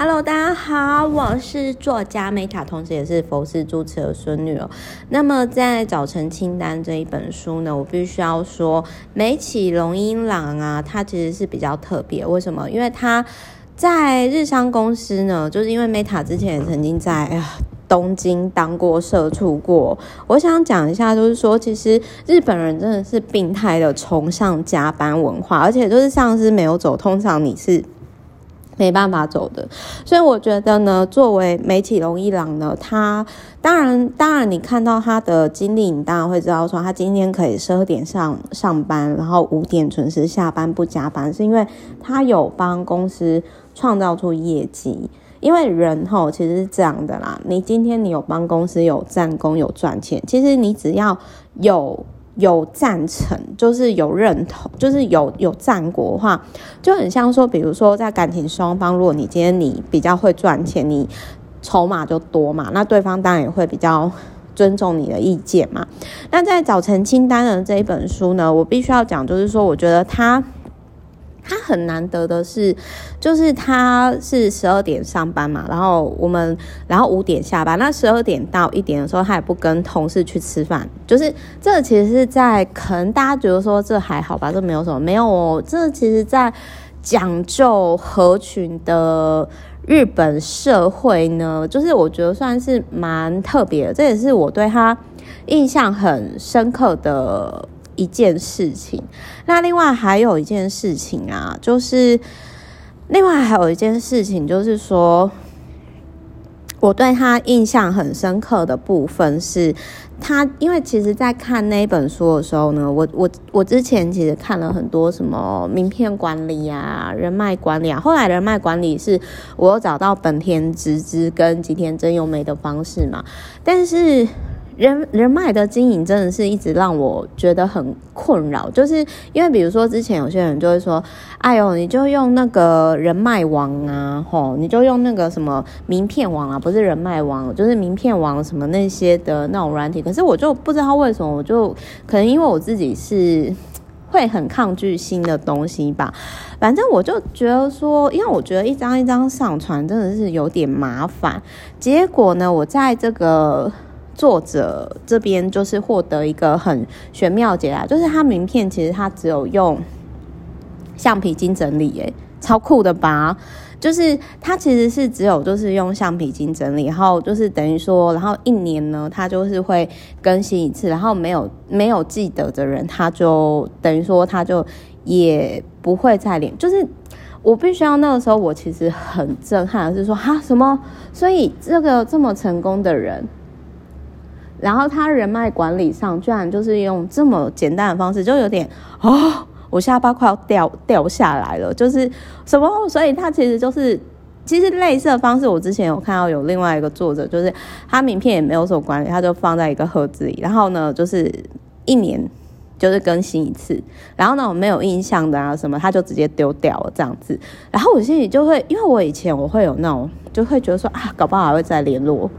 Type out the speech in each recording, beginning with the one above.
Hello，大家好，我是作家 Meta，同时也是佛寺主持的孙女哦。那么在早晨清单这一本书呢，我必须要说，美崎荣一郎啊，他其实是比较特别。为什么？因为他在日商公司呢，就是因为 Meta 之前也曾经在哎呀东京当过社畜过。我想讲一下，就是说，其实日本人真的是病态的崇尚加班文化，而且就是上司没有走，通常你是。没办法走的，所以我觉得呢，作为美崎荣一郎呢，他当然当然，你看到他的经历，你当然会知道说，他今天可以十二点上上班，然后五点准时下班不加班，是因为他有帮公司创造出业绩。因为人吼其实是这样的啦，你今天你有帮公司有战功有赚钱，其实你只要有。有赞成，就是有认同，就是有有战果的话，就很像说，比如说在感情双方，如果你今天你比较会赚钱，你筹码就多嘛，那对方当然也会比较尊重你的意见嘛。那在早晨清单的这一本书呢，我必须要讲，就是说，我觉得他。他很难得的是，就是他是十二点上班嘛，然后我们然后五点下班。那十二点到一点的时候，他也不跟同事去吃饭。就是这其实是在可能大家觉得说这还好吧，这没有什么，没有哦。这其实在讲究合群的日本社会呢，就是我觉得算是蛮特别的。这也是我对他印象很深刻的。一件事情，那另外还有一件事情啊，就是另外还有一件事情，就是说我对他印象很深刻的部分是，他因为其实在看那本书的时候呢，我我我之前其实看了很多什么名片管理啊、人脉管理啊，后来人脉管理是我有找到本田直之跟吉田真由美的方式嘛，但是。人人脉的经营真的是一直让我觉得很困扰，就是因为比如说之前有些人就会说，哎呦，你就用那个人脉网啊，吼，你就用那个什么名片网啊，不是人脉网，就是名片网什么那些的那种软体。可是我就不知道为什么，我就可能因为我自己是会很抗拒新的东西吧。反正我就觉得说，因为我觉得一张一张上传真的是有点麻烦。结果呢，我在这个。作者这边就是获得一个很玄妙解答，就是他名片其实他只有用橡皮筋整理，诶，超酷的吧？就是他其实是只有就是用橡皮筋整理，然后就是等于说，然后一年呢，他就是会更新一次，然后没有没有记得的人，他就等于说他就也不会再连。就是我必须要那个时候，我其实很震撼，是说哈什么？所以这个这么成功的人。然后他人脉管理上居然就是用这么简单的方式，就有点哦，我下巴快要掉掉下来了。就是什么？所以他其实就是其实类似的方式，我之前有看到有另外一个作者，就是他名片也没有什么管理，他就放在一个盒子里，然后呢，就是一年就是更新一次，然后呢，我没有印象的啊什么，他就直接丢掉了这样子。然后我心里就会，因为我以前我会有那种，就会觉得说啊，搞不好还会再联络。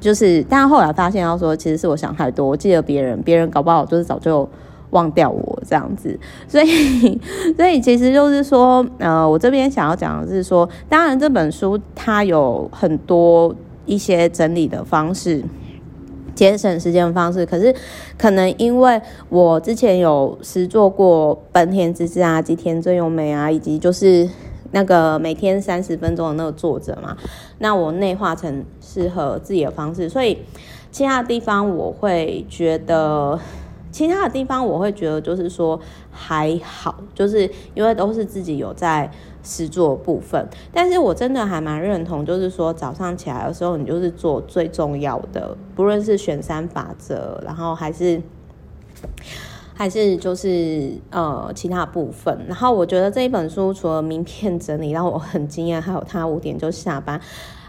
就是，但后来发现，要说其实是我想太多。我记得别人，别人搞不好就是早就忘掉我这样子。所以，所以其实就是说，呃，我这边想要讲的是说，当然这本书它有很多一些整理的方式，节省时间的方式。可是，可能因为我之前有实做过本田直之啊、吉田真由美啊，以及就是。那个每天三十分钟的那个作者嘛，那我内化成适合自己的方式，所以其他的地方我会觉得，其他的地方我会觉得就是说还好，就是因为都是自己有在实做部分，但是我真的还蛮认同，就是说早上起来的时候，你就是做最重要的，不论是选三法则，然后还是。还是就是呃其他部分，然后我觉得这一本书除了名片整理让我很惊艳，还有他五点就下班，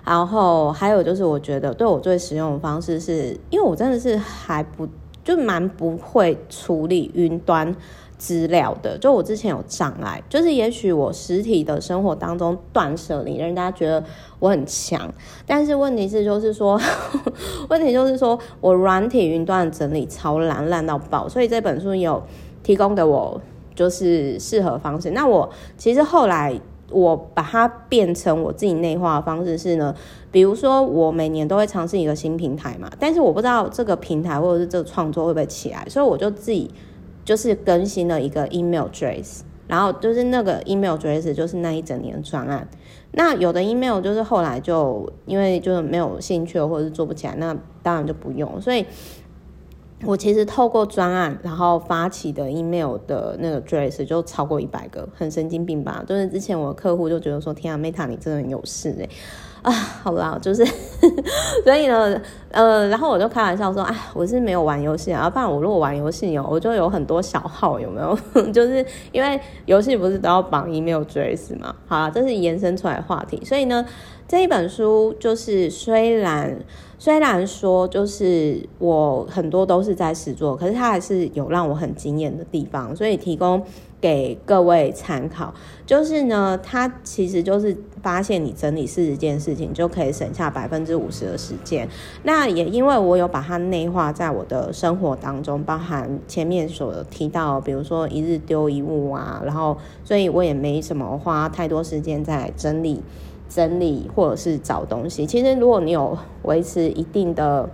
然后还有就是我觉得对我最实用的方式是，因为我真的是还不就蛮不会处理云端。资料的，就我之前有障碍，就是也许我实体的生活当中断舍离，让大家觉得我很强，但是问题是就是说，问题就是说我软体云端整理超烂，烂到爆，所以这本书有提供给我就是适合方式。那我其实后来我把它变成我自己内化的方式是呢，比如说我每年都会尝试一个新平台嘛，但是我不知道这个平台或者是这个创作会不会起来，所以我就自己就是更新了一个 email address，然后就是那个 email address 就是那一整年的专案。那有的 email 就是后来就因为就是没有兴趣或者是做不起来，那当然就不用。所以，我其实透过专案然后发起的 email 的那个 address 就超过一百个，很神经病吧？就是之前我的客户就觉得说：“天啊，Meta 你真的很有事哎。”啊，好啦，就是，所以呢，呃，然后我就开玩笑说，哎，我是没有玩游戏啊，不然我如果玩游戏有，我就有很多小号，有没有？就是因为游戏不是都要绑 email address 嘛？好啦，这是延伸出来的话题，所以呢，这一本书就是虽然虽然说就是我很多都是在实作，可是它还是有让我很惊艳的地方，所以提供。给各位参考，就是呢，它其实就是发现你整理四十件事情就可以省下百分之五十的时间。那也因为我有把它内化在我的生活当中，包含前面所提到，比如说一日丢一物啊，然后所以我也没什么花太多时间在整理、整理或者是找东西。其实如果你有维持一定的。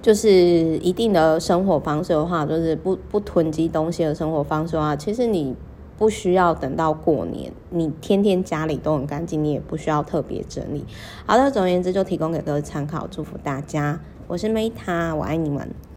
就是一定的生活方式的话，就是不不囤积东西的生活方式的话，其实你不需要等到过年，你天天家里都很干净，你也不需要特别整理。好的，总而言之，就提供给各位参考，祝福大家。我是 Meta，我爱你们。